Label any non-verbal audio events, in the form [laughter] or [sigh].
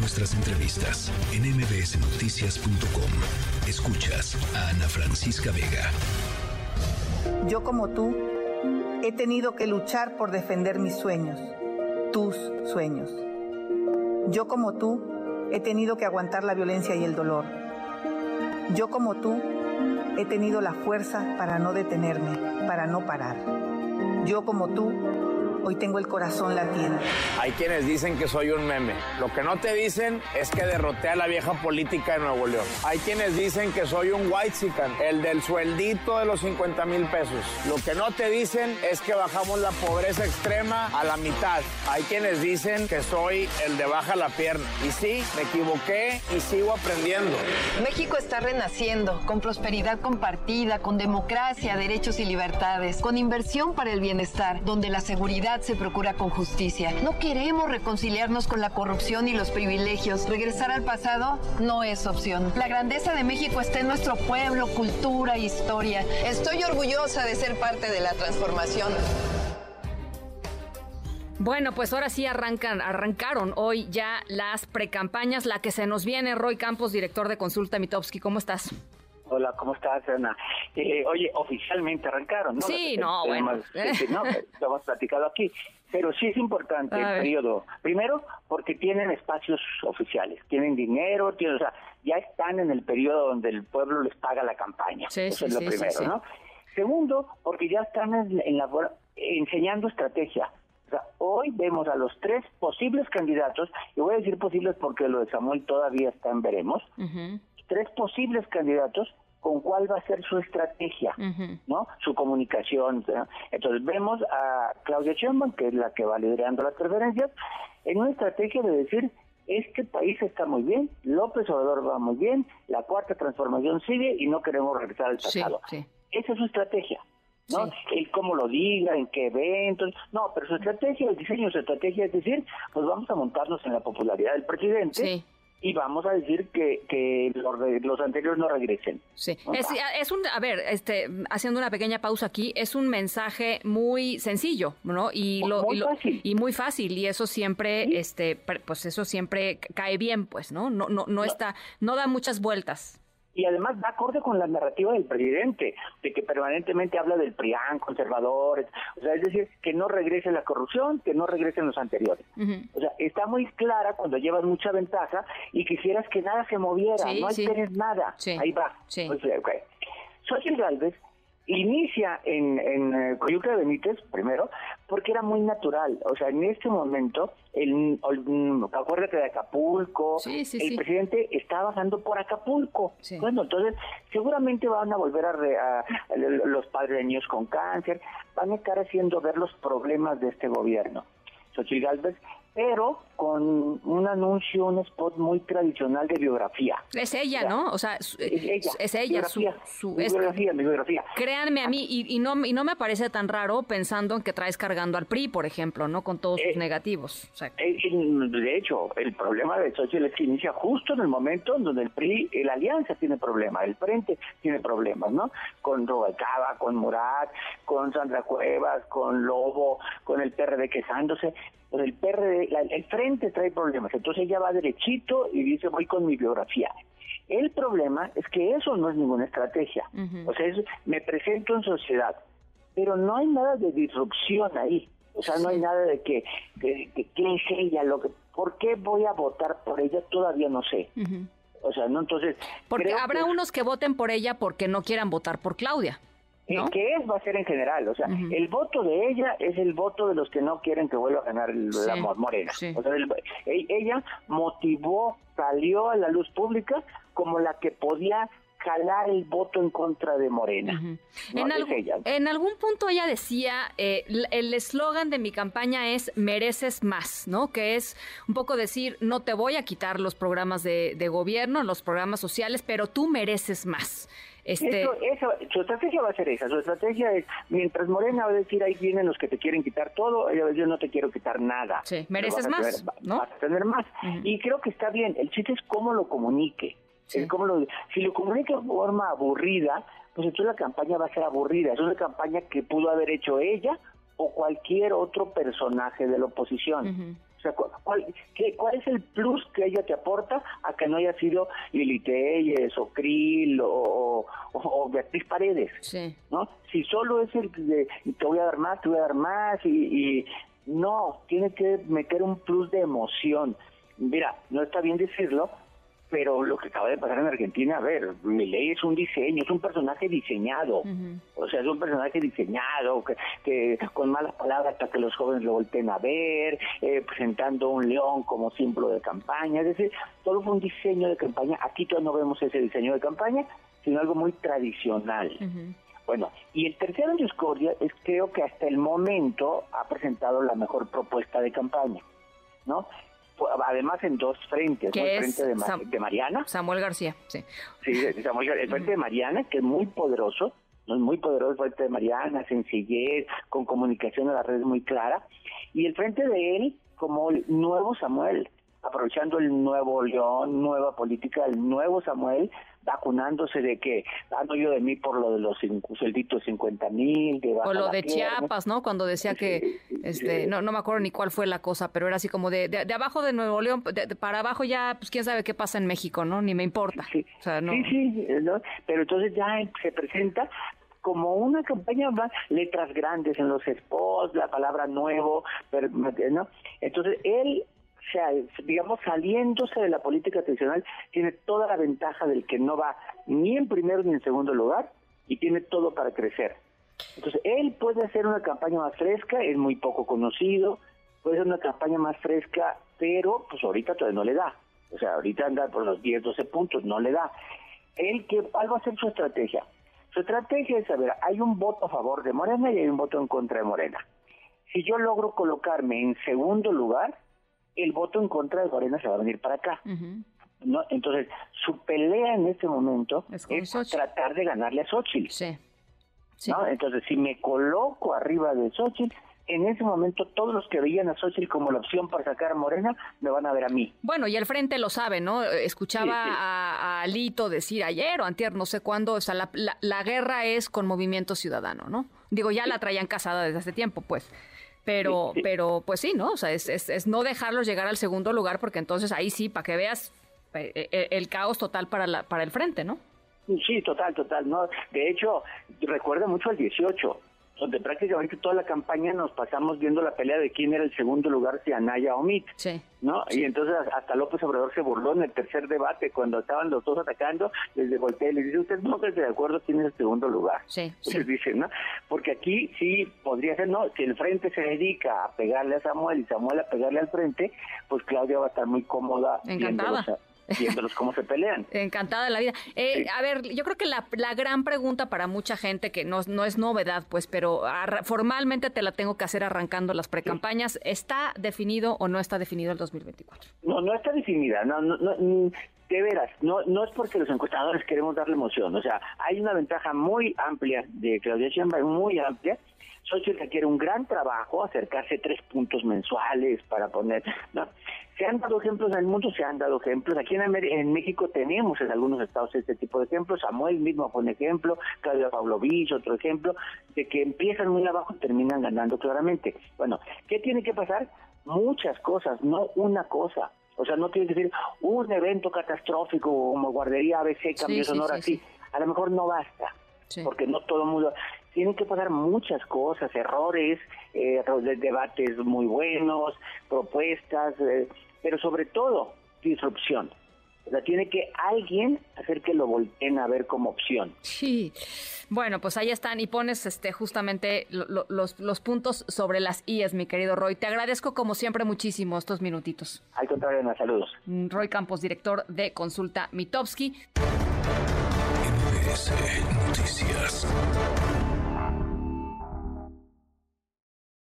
nuestras entrevistas en mbsnoticias.com. Escuchas a Ana Francisca Vega. Yo como tú he tenido que luchar por defender mis sueños, tus sueños. Yo como tú he tenido que aguantar la violencia y el dolor. Yo como tú he tenido la fuerza para no detenerme, para no parar. Yo como tú Hoy tengo el corazón latiendo. Hay quienes dicen que soy un meme. Lo que no te dicen es que derroté a la vieja política de Nuevo León. Hay quienes dicen que soy un white sican, el del sueldito de los 50 mil pesos. Lo que no te dicen es que bajamos la pobreza extrema a la mitad. Hay quienes dicen que soy el de baja la pierna. Y sí, me equivoqué y sigo aprendiendo. México está renaciendo con prosperidad compartida, con democracia, derechos y libertades, con inversión para el bienestar, donde la seguridad se procura con justicia. No queremos reconciliarnos con la corrupción y los privilegios. Regresar al pasado no es opción. La grandeza de México está en nuestro pueblo, cultura, historia. Estoy orgullosa de ser parte de la transformación. Bueno, pues ahora sí arrancan, arrancaron hoy ya las precampañas, la que se nos viene, Roy Campos, director de Consulta Mitowski, ¿cómo estás? Hola, ¿cómo estás, Ana? Eh, oye, oficialmente arrancaron, ¿no? Sí, no, bueno. no, lo hemos platicado aquí. Pero sí es importante el periodo. Primero, porque tienen espacios oficiales, tienen dinero, tienen, o sea, ya están en el periodo donde el pueblo les paga la campaña. Sí, Eso es lo primero, ¿no? Segundo, porque ya están en, la, enseñando estrategia. O sea, hoy vemos a los tres posibles candidatos, y voy a decir posibles porque lo de Samuel todavía está en veremos, tres posibles candidatos con cuál va a ser su estrategia, ¿no? Su comunicación. Entonces vemos a Claudia Sheinbaum, que es la que va liderando las preferencias, en una estrategia de decir este país está muy bien, López Obrador va muy bien, la cuarta transformación sigue y no queremos regresar al pasado. Esa es su estrategia. ¿no? El cómo lo diga, en qué eventos, no, pero su estrategia, el diseño de su estrategia es decir, pues vamos a montarnos en la popularidad del presidente y vamos a decir que, que los, los anteriores no regresen. Sí, es, es, un, a ver, este, haciendo una pequeña pausa aquí, es un mensaje muy sencillo, ¿no? Y, lo, muy y, fácil. y muy fácil, y eso siempre, este, pues eso siempre cae bien, pues, ¿no? No, no, no está, no da muchas vueltas y además va acorde con la narrativa del presidente, de que permanentemente habla del PRIAN, conservadores, o sea, es decir, que no regrese la corrupción, que no regresen los anteriores. O sea, está muy clara cuando llevas mucha ventaja y quisieras que nada se moviera, no alteres nada, ahí va. Sí. okay. Galvez inicia en, en eh, Coyuca de Benítez, primero, porque era muy natural. O sea, en este momento, el, acuérdate de Acapulco, el presidente está bajando por Acapulco. Bueno, entonces, seguramente van a volver a, los padreños con cáncer, van a estar haciendo ver los problemas de este gobierno. Xochitl Galvez pero con un anuncio, un spot muy tradicional de biografía. Es ella, ¿no? O sea, es ella. Es ella, su, biografía, mi biografía. Créanme a mí, y, no, y no me parece tan raro pensando en que traes cargando al PRI, por ejemplo, ¿no? Con todos sus eh, negativos. Eh, de hecho, el problema de Xochitl es que inicia justo en el momento en donde el PRI, la alianza tiene problemas, el Frente tiene problemas, ¿no? Con Robalcaba, con Murat, con Sandra Cuevas, con Lobo, con el PRD quejándose pues el PRD, el frente trae problemas, entonces ella va derechito y dice voy con mi biografía. El problema es que eso no es ninguna estrategia, o sea, me presento en sociedad, pero no hay nada de disrupción ahí, o sea, no hay nada de que, que, que, es ella, lo que, ¿por qué voy a votar por ella? Todavía no sé. O sea, no, entonces... Porque habrá unos que voten por ella porque no quieran votar por Claudia. ¿No? que es va a ser en general, o sea, el voto de ella es el voto de los que no quieren que vuelva a ganar el, la Morena. O sea, e, ella motivó, salió a la luz pública como la que podía jalar el voto en contra de Morena. en, algún punto ella decía, eh, el eslogan de mi campaña es mereces más, ¿no? Que es un poco decir, no te voy a quitar los programas de, de gobierno, los programas sociales, pero tú mereces más. Este... su estrategia va a ser esa, su estrategia es, mientras Morena va a decir, ahí vienen los que te quieren quitar todo, ella va a decir, yo no te quiero quitar nada. Sí, mereces más, ¿no? Vas a tener más. Y creo que está bien, el chiste es cómo lo comunique. Cómo lo, si lo comunica de forma aburrida, pues entonces la campaña va a ser aburrida. Es una campaña que pudo haber hecho ella o cualquier otro personaje de la oposición. O sea, ¿cuál, qué, ¿cuál es el plus que ella te aporta a que no haya sido Lili Telles o Krill o, o, Beatriz Paredes? Sí. ¿no? Si solo es el de te voy a dar más, te voy a dar más y, y no, tiene que meter un plus de emoción. Mira, no está bien decirlo, pero lo que acaba de pasar en Argentina, a ver, ley es un diseño, es un personaje diseñado, o sea, es un personaje diseñado, que, que con malas palabras para que los jóvenes lo volteen a ver, eh, presentando un león como símbolo de campaña, es decir, todo fue un diseño de campaña, aquí todavía no vemos ese diseño de campaña, sino algo muy tradicional. Bueno, y el tercero en discordia es creo que hasta el momento ha presentado la mejor propuesta de campaña, ¿no? Además en dos frentes, el frente de, Mariana. Samuel García, sí. Sí, Samuel, el frente de Mariana, que es muy poderoso, es muy poderoso el frente de Mariana, sencillez, con comunicación a las redes muy clara, y el frente de él como el nuevo Samuel, aprovechando el nuevo León, nueva política, el nuevo Samuel, vacunándose de que han oído de mí por lo de los suelditos 50 mil. O lo de Chiapas, ¿no? Cuando decía que, este, no, no me acuerdo ni cuál fue la cosa, pero era así como de, de, abajo de Nuevo León, para abajo ya, pues quién sabe qué pasa en México, ¿no? Ni me importa. Sí, sí, pero entonces ya se presenta como una campaña más letras grandes en los spots, la palabra nuevo, pero, ¿no? Entonces él sea, digamos, saliéndose de la política tradicional, tiene toda la ventaja del que no va ni en primero ni en segundo lugar y tiene todo para crecer. Entonces, él puede hacer una campaña más fresca, es muy poco conocido, puede hacer una campaña más fresca, pero pues ahorita todavía no le da. O sea, ahorita anda por los 10, 12 puntos, no le da. Él, que, ¿cuál va a ser su estrategia? Su estrategia es saber, hay un voto a favor de Morena y hay un voto en contra de Morena. Si yo logro colocarme en segundo lugar, el voto en contra de Morena se va a venir para acá. ¿no? Entonces, su pelea en este momento es, tratar de ganarle a Xochitl. Sí. ¿no? Entonces, si me coloco arriba de Xochitl, en ese momento todos los que veían a Xochitl como la opción para sacar a Morena me van a ver a mí. Bueno, y el frente lo sabe, ¿no? Escuchaba A, Alito decir ayer o antier, no sé cuándo, o sea, la, la, guerra es con Movimiento Ciudadano, ¿no? Digo, ya la traían casada desde hace tiempo, pues. Pero, pero pues sí, ¿no? O sea, es, es, no dejarlos llegar al segundo lugar porque entonces ahí sí, para que veas eh, eh, el, caos total para, la, para el frente, ¿no? Sí, total, total. no De hecho, recuerda mucho al 18 donde prácticamente toda la campaña nos pasamos viendo la pelea de quién era el segundo lugar, si Anaya o Mitt, sí. ¿no? Y entonces hasta López Obrador se burló en el tercer debate cuando estaban los dos atacando, les voltea y les dice, usted no está de acuerdo quién es el segundo lugar. Sí, sí. Les dicen, ¿no? Porque aquí sí podría ser, no, si el frente se dedica a pegarle a Samuel y Samuel a pegarle al frente, pues Claudia va a estar muy cómoda. Encantada viéndolos cómo se pelean. [laughs] Encantada de la vida. Eh, a ver, yo creo que la, gran pregunta para mucha gente, que no, no es novedad, pues, pero formalmente te la tengo que hacer arrancando las precampañas, ¿está definido o no está definido el 2024? No, no está definida. No, no, no, de veras, no, no es porque los encuestadores queremos darle emoción. O sea, hay una ventaja muy amplia de Claudia Sheinbaum, muy amplia, Xochitl requiere un gran trabajo, acercarse tres puntos mensuales para poner... ¿no? Se han dado ejemplos en el mundo, se han dado ejemplos. Aquí en, en México tenemos en algunos estados este tipo de ejemplos. Samuel mismo fue un ejemplo, Claudia Pavlovich otro ejemplo, de que empiezan muy abajo y terminan ganando claramente. Bueno, ¿qué tiene que pasar? Muchas cosas, no una cosa. O sea, no tiene que ser un evento catastrófico como guardería ABC, cambio sonoro así. A lo mejor no basta. Porque no todo el mundo tienen que pasar muchas cosas, errores, eh, debates muy buenos, propuestas, eh, pero sobre todo disrupción. O sea, tiene que alguien hacer que lo volteen a ver como opción. Sí. Bueno, pues ahí están y pones este justamente los, los puntos sobre las IES, mi querido Roy. Te agradezco como siempre muchísimo estos minutitos. Al contrario, Ana, saludos. Mm, Roy Campos, director de Consulta Mitowski. Noticias.